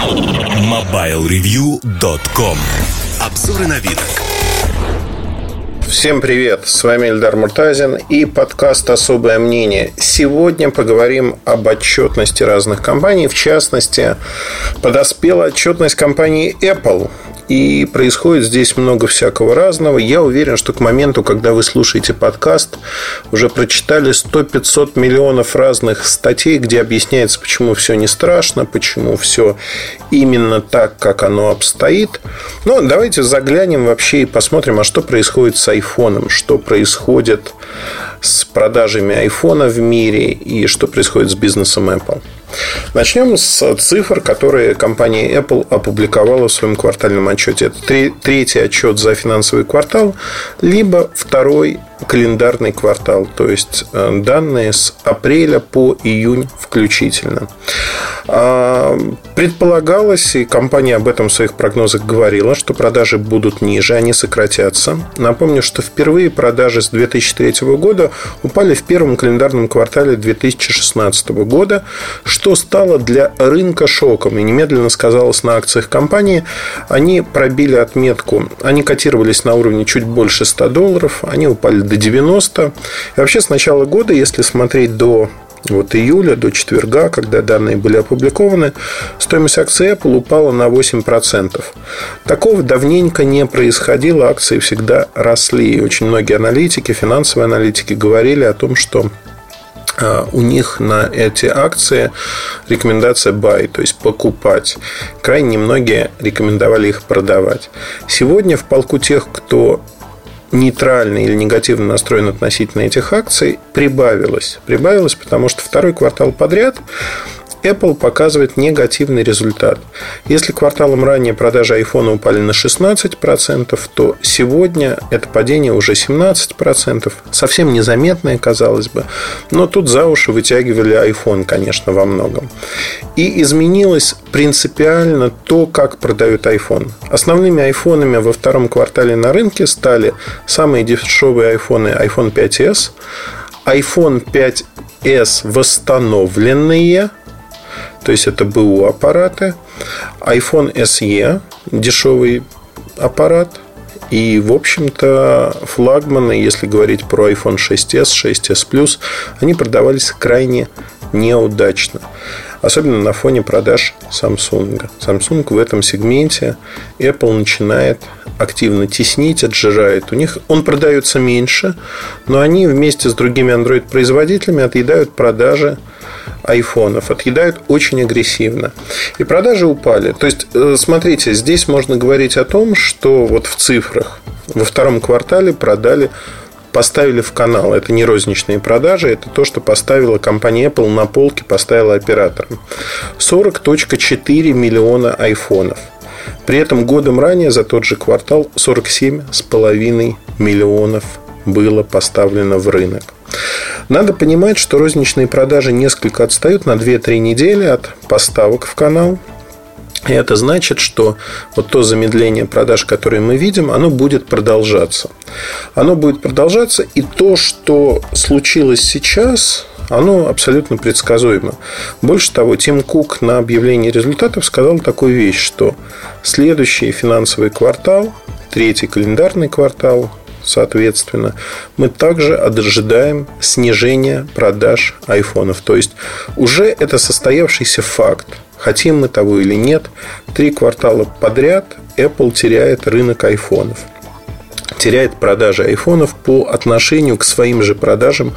MobileReview.com Обзоры на вид. Всем привет! С вами Эльдар Муртазин и подкаст «Особое мнение». Сегодня поговорим об отчетности разных компаний. В частности, подоспела отчетность компании Apple. И происходит здесь много всякого разного. Я уверен, что к моменту, когда вы слушаете подкаст, уже прочитали 100-500 миллионов разных статей, где объясняется, почему все не страшно, почему все именно так, как оно обстоит. Но давайте заглянем вообще и посмотрим, а что происходит с айфоном, что происходит с продажами айфона в мире и что происходит с бизнесом Apple. Начнем с цифр, которые компания Apple опубликовала в своем квартальном отчете. Это третий отчет за финансовый квартал, либо второй календарный квартал, то есть э, данные с апреля по июнь включительно. А, предполагалось, и компания об этом в своих прогнозах говорила, что продажи будут ниже, они сократятся. Напомню, что впервые продажи с 2003 года упали в первом календарном квартале 2016 года, что стало для рынка шоком и немедленно сказалось на акциях компании. Они пробили отметку, они котировались на уровне чуть больше 100 долларов, они упали до 90. И вообще с начала года, если смотреть до вот июля до четверга, когда данные были опубликованы, стоимость акций Apple упала на 8%. Такого давненько не происходило, акции всегда росли. И очень многие аналитики, финансовые аналитики говорили о том, что а, у них на эти акции рекомендация buy, то есть покупать. Крайне немногие рекомендовали их продавать. Сегодня в полку тех, кто нейтральный или негативно настроен относительно этих акций, прибавилось. Прибавилось, потому что второй квартал подряд Apple показывает негативный результат. Если кварталом ранее продажи iPhone упали на 16%, то сегодня это падение уже 17%. Совсем незаметное, казалось бы. Но тут за уши вытягивали iPhone, конечно, во многом. И изменилось принципиально то, как продают iPhone. Основными айфонами во втором квартале на рынке стали самые дешевые айфоны iPhone 5s, iPhone 5s восстановленные – то есть это БУ аппараты, iPhone SE, дешевый аппарат, и, в общем-то, флагманы, если говорить про iPhone 6s, 6s Plus, они продавались крайне неудачно. Особенно на фоне продаж Samsung. Samsung в этом сегменте Apple начинает активно теснить, отжирает. У них он продается меньше, но они вместе с другими Android-производителями отъедают продажи айфонов отъедают очень агрессивно. И продажи упали. То есть, э, смотрите, здесь можно говорить о том, что вот в цифрах во втором квартале продали поставили в канал. Это не розничные продажи, это то, что поставила компания Apple на полке, поставила операторам. 40.4 миллиона айфонов. При этом годом ранее за тот же квартал 47,5 миллионов было поставлено в рынок. Надо понимать, что розничные продажи несколько отстают на 2-3 недели от поставок в канал. И это значит, что вот то замедление продаж, которое мы видим, оно будет продолжаться. Оно будет продолжаться, и то, что случилось сейчас, оно абсолютно предсказуемо. Больше того, Тим Кук на объявлении результатов сказал такую вещь, что следующий финансовый квартал, третий календарный квартал, соответственно, мы также ожидаем снижения продаж айфонов. То есть уже это состоявшийся факт. Хотим мы того или нет, три квартала подряд Apple теряет рынок айфонов. Теряет продажи айфонов по отношению к своим же продажам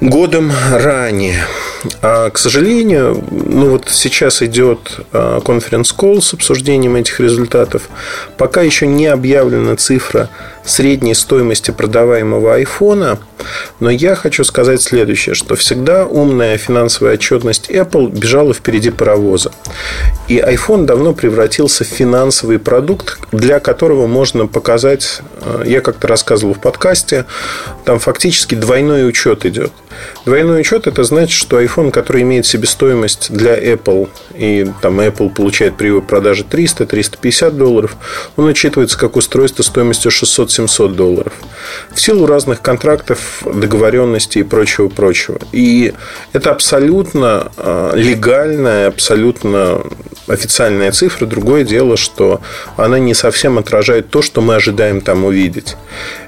годом ранее. А, к сожалению, ну вот сейчас идет конференц-колл с обсуждением этих результатов. Пока еще не объявлена цифра средней стоимости продаваемого айфона. Но я хочу сказать следующее, что всегда умная финансовая отчетность Apple бежала впереди паровоза. И iPhone давно превратился в финансовый продукт, для которого можно показать, э, я как-то рассказывал в подкасте, там фактически двойной учет идет. Двойной учет это значит, что iPhone, который имеет себестоимость для Apple, и там Apple получает при его продаже 300-350 долларов, он учитывается как устройство стоимостью 600-700 долларов. В силу разных контрактов, договоренностей и прочего-прочего. И это абсолютно а, легальная, абсолютно официальная цифра. Другое дело, что она не совсем отражает то, что мы ожидаем там увидеть.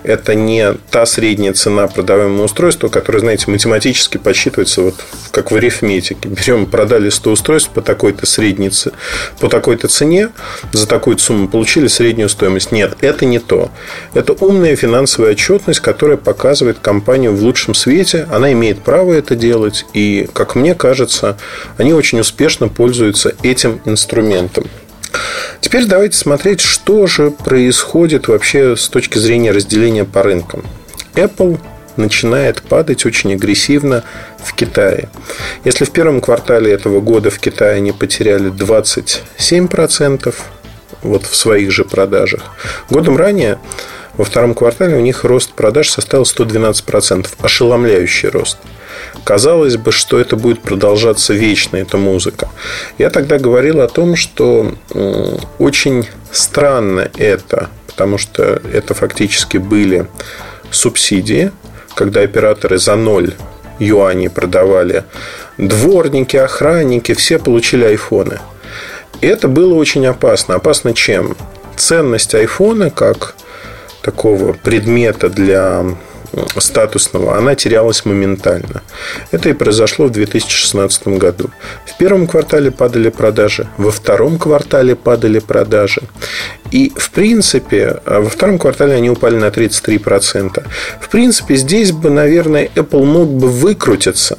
Это не та средняя цена продаваемого устройства, которая, знаете, математически подсчитывается вот как в арифметике. Берем, продали 100 устройств по такой-то средней по такой-то цене, за такую сумму получили среднюю стоимость. Нет, это не то. Это умная финансовая отчетность, которая показывает компанию в лучшем свете. Она имеет право это делать. И, как мне кажется, они очень успешно пользуются этим инструментом. Теперь давайте смотреть, что же происходит вообще с точки зрения разделения по рынкам. Apple начинает падать очень агрессивно в Китае. Если в первом квартале этого года в Китае они потеряли 27% вот в своих же продажах, годом ранее во втором квартале у них рост продаж составил 112%. Ошеломляющий рост. Казалось бы, что это будет продолжаться вечно, эта музыка. Я тогда говорил о том, что очень странно это, потому что это фактически были субсидии, когда операторы за ноль юаней продавали дворники, охранники, все получили айфоны. И это было очень опасно. Опасно чем? Ценность айфона как такого предмета для статусного, она терялась моментально. Это и произошло в 2016 году. В первом квартале падали продажи, во втором квартале падали продажи. И, в принципе, во втором квартале они упали на 33%. В принципе, здесь бы, наверное, Apple мог бы выкрутиться,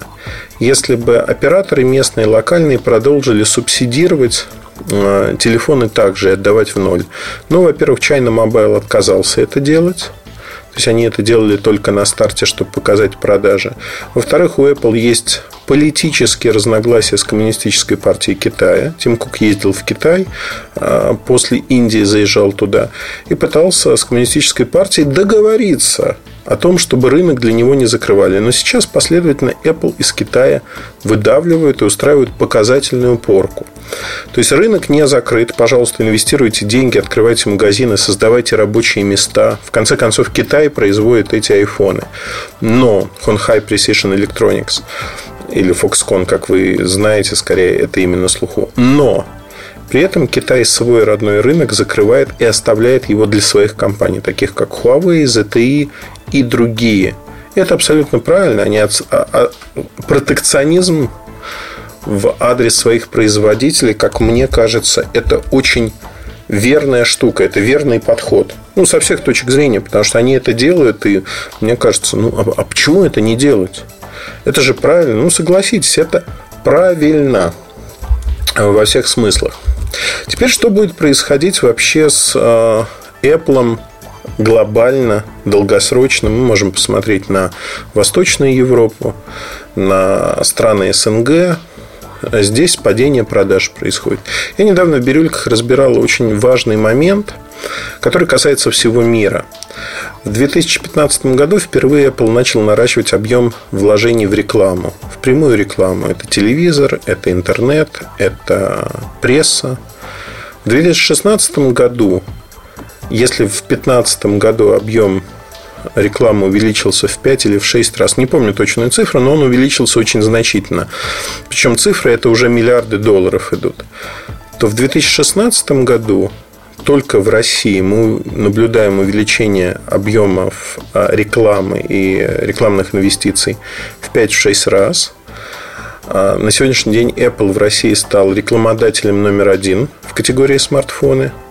если бы операторы местные, локальные продолжили субсидировать телефоны также отдавать в ноль. Ну, во-первых, China Mobile отказался это делать. То есть они это делали только на старте, чтобы показать продажи. Во-вторых, у Apple есть политические разногласия с коммунистической партией Китая. Тим Кук ездил в Китай, а после Индии заезжал туда и пытался с коммунистической партией договориться о том, чтобы рынок для него не закрывали. Но сейчас последовательно Apple из Китая выдавливают и устраивают показательную порку. То есть рынок не закрыт. Пожалуйста, инвестируйте деньги, открывайте магазины, создавайте рабочие места. В конце концов, Китай производит эти айфоны. Но Honhai Precision Electronics или Foxconn, как вы знаете, скорее это именно слуху. Но при этом Китай свой родной рынок закрывает и оставляет его для своих компаний, таких как Huawei, ZTE и другие. Это абсолютно правильно. Они от... а, а, протекционизм в адрес своих производителей, как мне кажется, это очень верная штука, это верный подход. Ну, со всех точек зрения, потому что они это делают, и мне кажется, ну, а, а почему это не делать? Это же правильно. Ну, согласитесь, это правильно во всех смыслах. Теперь, что будет происходить вообще с э, Apple глобально, долгосрочно? Мы можем посмотреть на Восточную Европу, на страны СНГ, здесь падение продаж происходит. Я недавно в Бирюльках разбирал очень важный момент, который касается всего мира. В 2015 году впервые Apple начал наращивать объем вложений в рекламу, в прямую рекламу. Это телевизор, это интернет, это пресса. В 2016 году, если в 2015 году объем рекламы увеличился в 5 или в 6 раз. Не помню точную цифру, но он увеличился очень значительно. Причем цифры это уже миллиарды долларов идут. То в 2016 году только в России мы наблюдаем увеличение объемов а, рекламы и рекламных инвестиций в 5-6 раз. А, на сегодняшний день Apple в России стал рекламодателем номер один в категории смартфоны –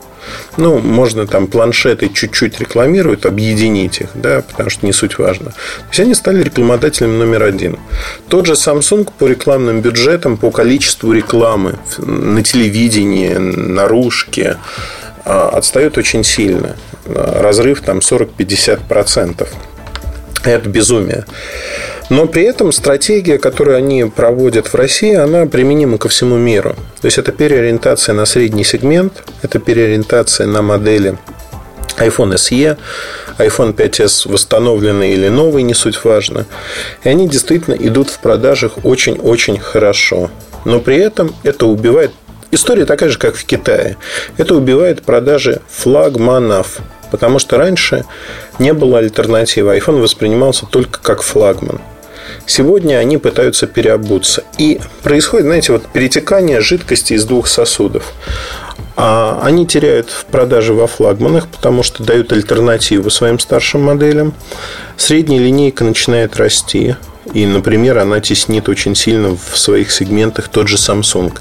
ну, можно там планшеты чуть-чуть рекламируют, объединить их, да, потому что не суть важно. То есть они стали рекламодателем номер один. Тот же Samsung по рекламным бюджетам, по количеству рекламы на телевидении, наружке а, отстает очень сильно. Разрыв там 40-50%. Это безумие. Но при этом стратегия, которую они проводят в России, она применима ко всему миру. То есть это переориентация на средний сегмент, это переориентация на модели iPhone SE, iPhone 5s восстановленный или новый, не суть важно. И они действительно идут в продажах очень-очень хорошо. Но при этом это убивает История такая же, как в Китае. Это убивает продажи флагманов. Потому что раньше не было альтернативы. iPhone воспринимался только как флагман. Сегодня они пытаются переобуться. И происходит, знаете, вот перетекание жидкости из двух сосудов. А они теряют в продаже во флагманах, потому что дают альтернативу своим старшим моделям. Средняя линейка начинает расти. И, например, она теснит очень сильно в своих сегментах тот же Samsung.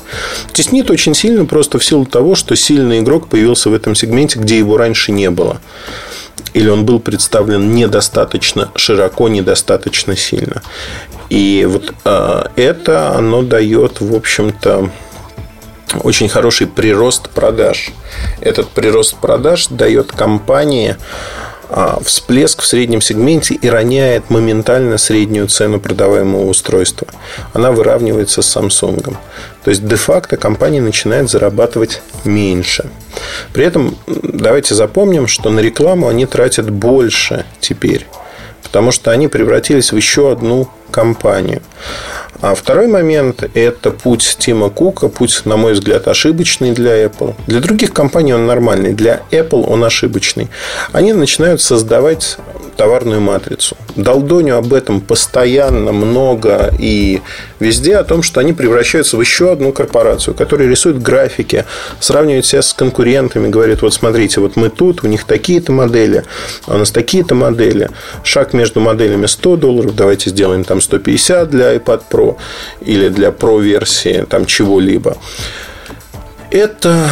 Теснит очень сильно просто в силу того, что сильный игрок появился в этом сегменте, где его раньше не было. Или он был представлен недостаточно широко, недостаточно сильно. И вот э, это оно дает, в общем-то, очень хороший прирост продаж. Этот прирост продаж дает компании а, всплеск в среднем сегменте и роняет моментально среднюю цену продаваемого устройства. Она выравнивается с Samsung. То есть, де-факто компания начинает зарабатывать меньше. При этом давайте запомним, что на рекламу они тратят больше теперь. Потому что они превратились в еще одну компанию. А второй момент – это путь Тима Кука, путь, на мой взгляд, ошибочный для Apple. Для других компаний он нормальный, для Apple он ошибочный. Они начинают создавать товарную матрицу. Долдоню об этом постоянно много и везде о том, что они превращаются в еще одну корпорацию, которая рисует графики, сравнивает себя с конкурентами, говорит, вот смотрите, вот мы тут, у них такие-то модели, а у нас такие-то модели. Шаг между моделями 100 долларов, давайте сделаем там 150 для iPad Pro или для Pro версии там чего-либо. Это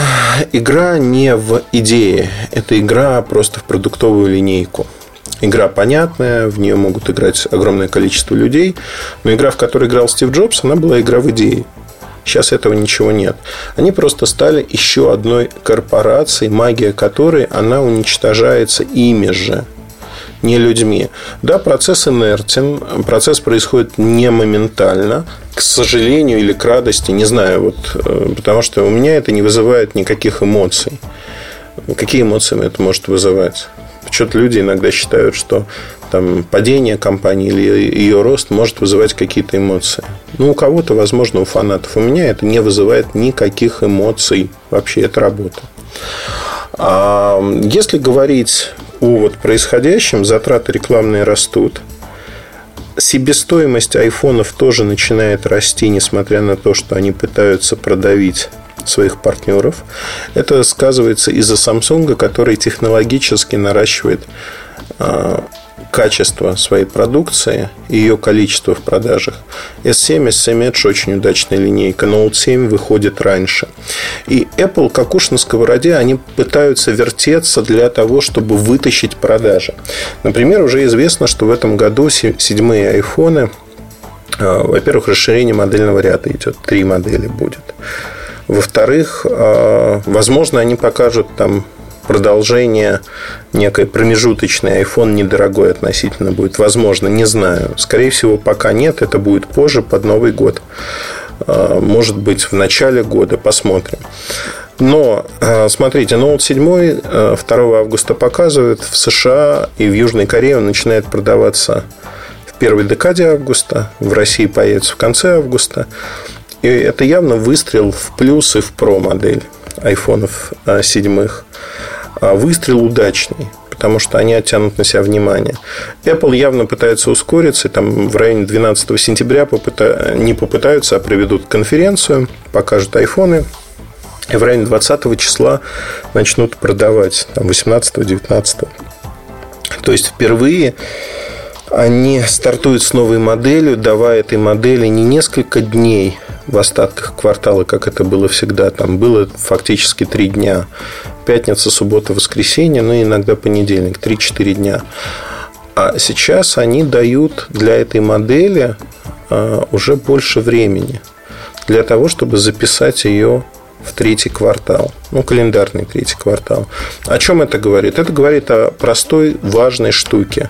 игра не в идее, это игра просто в продуктовую линейку. Игра понятная, в нее могут играть огромное количество людей, но игра, в которой играл Стив Джобс, она была игра в идее. Сейчас этого ничего нет. Они просто стали еще одной корпорацией, магия которой она уничтожается ими же не людьми. Да, процесс инертен, процесс происходит не моментально, к сожалению или к радости, не знаю, вот, э, потому что у меня это не вызывает никаких эмоций. Какие эмоции это может вызывать? Почему-то люди иногда считают, что там, падение компании или ее рост может вызывать какие-то эмоции. Ну, у кого-то, возможно, у фанатов. У меня это не вызывает никаких эмоций. Вообще, это работа. А если говорить о вот происходящем, затраты рекламные растут. Себестоимость айфонов тоже начинает расти, несмотря на то, что они пытаются продавить своих партнеров. Это сказывается из-за Samsung, который технологически наращивает а, качество своей продукции и ее количество в продажах. S7, S7 Edge очень удачная линейка. Note 7 выходит раньше. И Apple, как уж на сковороде, они пытаются вертеться для того, чтобы вытащить продажи. Например, уже известно, что в этом году седьмые айфоны а, во-первых, расширение модельного ряда идет. Три модели будет. Во-вторых, а, возможно, они покажут там продолжение некой промежуточный iPhone недорогой относительно будет. Возможно, не знаю. Скорее всего, пока нет. Это будет позже, под Новый год. А, может быть, в начале года. Посмотрим. Но, а, смотрите, Note 7 2 августа показывает в США и в Южной Корее он начинает продаваться в первой декаде августа. В России появится в конце августа. И это явно выстрел в плюс и в про модель айфонов седьмых. А выстрел удачный потому что они оттянут на себя внимание. Apple явно пытается ускориться, там в районе 12 сентября попыта... не попытаются, а проведут конференцию, покажут айфоны, и в районе 20 числа начнут продавать, там 18-19. То есть впервые они стартуют с новой моделью, давая этой модели не несколько дней в остатках квартала, как это было всегда. Там было фактически три дня пятница, суббота, воскресенье, ну и иногда понедельник, 3-4 дня. А сейчас они дают для этой модели а, уже больше времени для того, чтобы записать ее в третий квартал. Ну, календарный третий квартал. О чем это говорит? Это говорит о простой, важной штуке,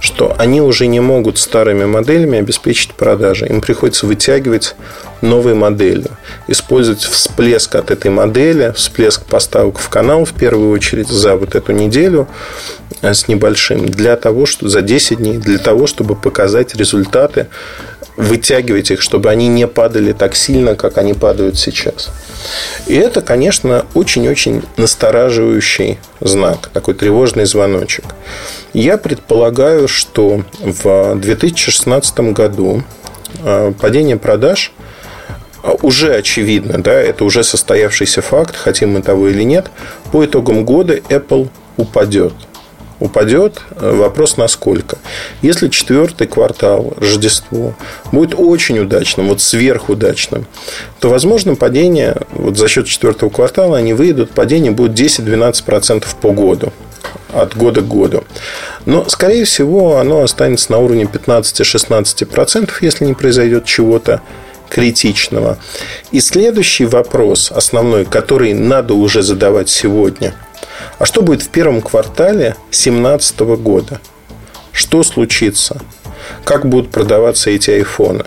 что они уже не могут старыми моделями обеспечить продажи. Им приходится вытягивать новой моделью. Использовать всплеск от этой модели, всплеск поставок в канал в первую очередь за вот эту неделю э, с небольшим, для того, что за 10 дней, для того, чтобы показать результаты вытягивать их, чтобы они не падали так сильно, как они падают сейчас. И это, конечно, очень-очень настораживающий знак, такой тревожный звоночек. Я предполагаю, что в 2016 году э, падение продаж уже очевидно, да, это уже состоявшийся факт, хотим мы того или нет, по итогам года Apple упадет – упадет. Вопрос насколько. Если четвертый квартал, Рождество, будет очень удачным, вот сверхудачным, то, возможно, падение, вот за счет четвертого квартала они выйдут, падение будет 10-12% по году от года к году. Но, скорее всего, оно останется на уровне 15-16%, если не произойдет чего-то критичного. И следующий вопрос, основной, который надо уже задавать сегодня – а что будет в первом квартале 2017 года? Что случится? Как будут продаваться эти айфоны?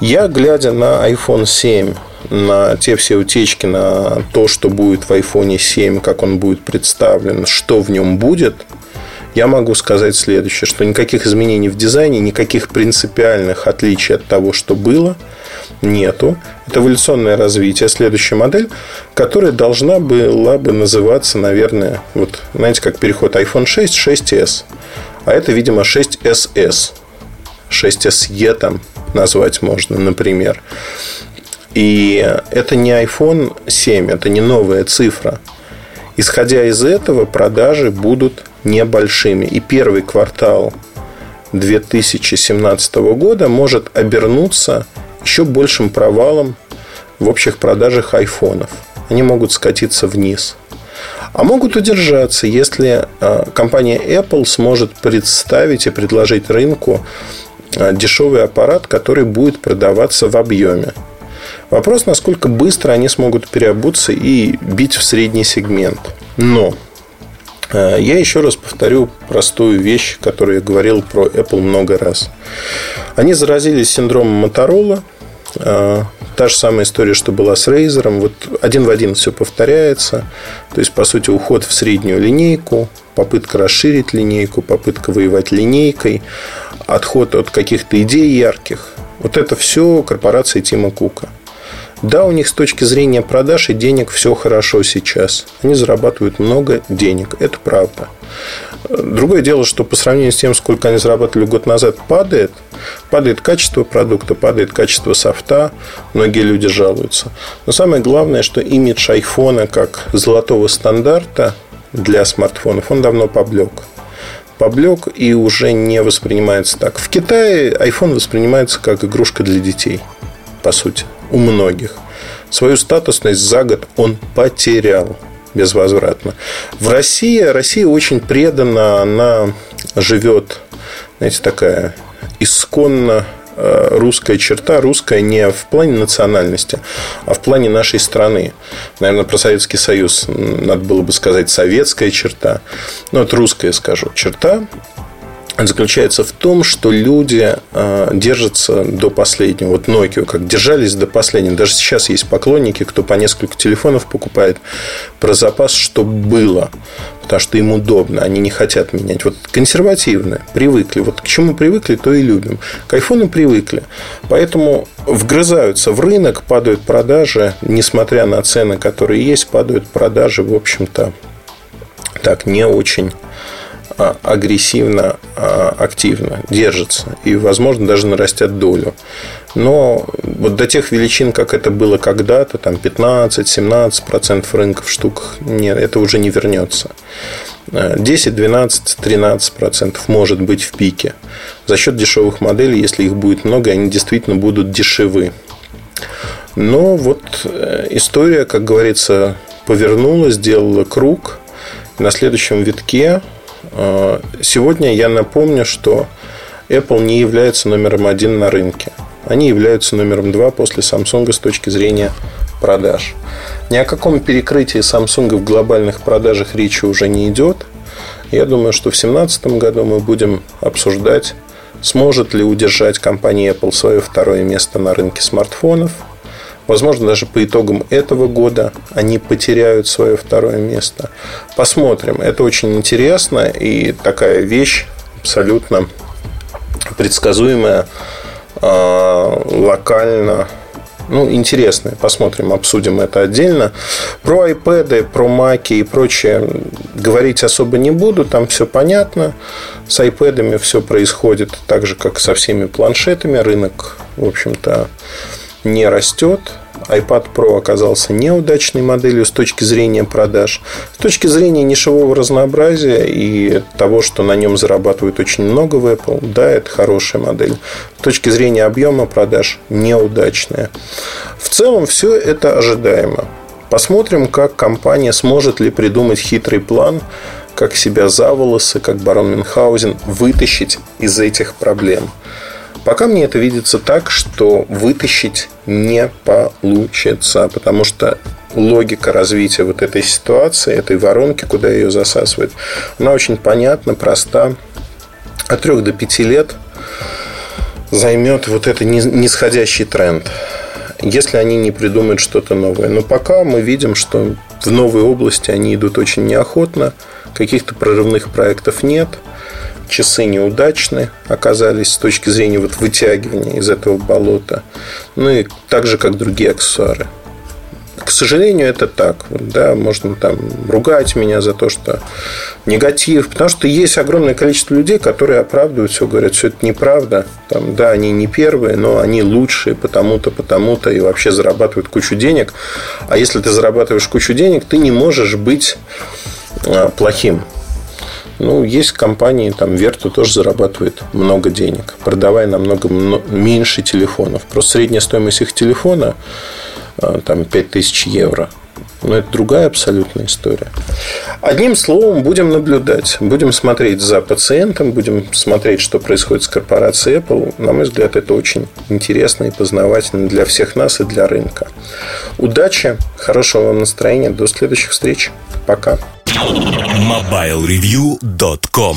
Я, глядя на iPhone 7, на те все утечки, на то, что будет в iPhone 7, как он будет представлен, что в нем будет, я могу сказать следующее, что никаких изменений в дизайне, никаких принципиальных отличий от того, что было – нету. Это эволюционное развитие. Следующая модель, которая должна была бы называться, наверное, вот, знаете, как переход iPhone 6, 6s. А это, видимо, 6ss. 6SE там назвать можно, например. И это не iPhone 7, это не новая цифра. Исходя из этого, продажи будут небольшими. И первый квартал 2017 года может обернуться еще большим провалом в общих продажах айфонов. Они могут скатиться вниз. А могут удержаться, если а, компания Apple сможет представить и предложить рынку а, дешевый аппарат, который будет продаваться в объеме. Вопрос, насколько быстро они смогут переобуться и бить в средний сегмент. Но а, я еще раз повторю простую вещь, которую я говорил про Apple много раз. Они заразились синдромом Моторола. А, та же самая история, что была с Razer. Вот один в один все повторяется. То есть, по сути, уход в среднюю линейку, попытка расширить линейку, попытка воевать линейкой, отход от каких-то идей ярких. Вот это все корпорация Тима Кука. Да, у них с точки зрения продаж и денег все хорошо сейчас. Они зарабатывают много денег. Это правда. Другое дело, что по сравнению с тем, сколько они зарабатывали год назад, падает. Падает качество продукта, падает качество софта. Многие люди жалуются. Но самое главное, что имидж айфона как золотого стандарта для смартфонов, он давно поблек поблек и уже не воспринимается так. В Китае iPhone воспринимается как игрушка для детей, по сути у многих. Свою статусность за год он потерял безвозвратно. В России Россия очень предана, она живет, знаете, такая исконно э, русская черта, русская не в плане национальности, а в плане нашей страны. Наверное, про Советский Союз надо было бы сказать советская черта. Но это русская, скажу, черта заключается в том, что люди а, держатся до последнего. Вот Nokia как держались до последнего. Даже сейчас есть поклонники, кто по несколько телефонов покупает про запас, что было. Потому что им удобно, они не хотят менять. Вот консервативные, привыкли. Вот к чему привыкли, то и любим. К айфону привыкли. Поэтому вгрызаются в рынок, падают продажи. Несмотря на цены, которые есть, падают продажи, в общем-то, так не очень агрессивно, а, активно держится и, возможно, даже нарастят долю. Но вот до тех величин, как это было когда-то, там 15-17% рынка в штуках, нет, это уже не вернется. 10, 12, 13 процентов может быть в пике. За счет дешевых моделей, если их будет много, они действительно будут дешевы. Но вот э, история, как говорится, повернула, сделала круг. На следующем витке а, сегодня я напомню, что Apple не является номером один на рынке. Они являются номером два после Samsung с точки зрения продаж. Ни о каком перекрытии Samsung в глобальных продажах речи уже не идет. Я думаю, что в 2017 году мы будем обсуждать, сможет ли удержать компания Apple свое второе место на рынке смартфонов – Возможно, даже по итогам этого года они потеряют свое второе место. Посмотрим. Это очень интересно и такая вещь абсолютно предсказуемая а, локально ну, интересные. Посмотрим, обсудим это отдельно. Про iPad, про Mac и прочее говорить особо не буду. Там все понятно. С iPad все происходит так же, как со всеми планшетами. Рынок, в общем-то, не растет iPad Pro оказался неудачной моделью с точки зрения продаж. С точки зрения нишевого разнообразия и того, что на нем зарабатывают очень много в Apple, да, это хорошая модель. С точки зрения объема продаж неудачная. В целом все это ожидаемо. Посмотрим, как компания сможет ли придумать хитрый план, как себя за волосы, как барон Мюнхгаузен, вытащить из этих проблем. Пока мне это видится так, что вытащить не получится, потому что логика развития вот этой ситуации, этой воронки, куда ее засасывает, она очень понятна, проста. От 3 до 5 лет займет вот это нисходящий тренд, если они не придумают что-то новое. Но пока мы видим, что в новые области они идут очень неохотно, каких-то прорывных проектов нет – часы неудачны оказались с точки зрения вот вытягивания из этого болота. Ну и так же, как другие аксессуары. К сожалению, это так. Да, можно там ругать меня за то, что негатив. Потому что есть огромное количество людей, которые оправдывают все, говорят, все это неправда. Там, да, они не первые, но они лучшие потому-то, потому-то и вообще зарабатывают кучу денег. А если ты зарабатываешь кучу денег, ты не можешь быть а, плохим. Ну, есть компании, там Верта тоже зарабатывает много денег, продавая намного меньше телефонов. Просто средняя стоимость их телефона а, там 5000 евро. Но это другая абсолютная история. Одним словом, будем наблюдать. Будем смотреть за пациентом, будем смотреть, что происходит с корпорацией Apple. На мой взгляд, это очень интересно и познавательно для всех нас и для рынка. Удачи, хорошего вам настроения. До следующих встреч. Пока. MobileReview.com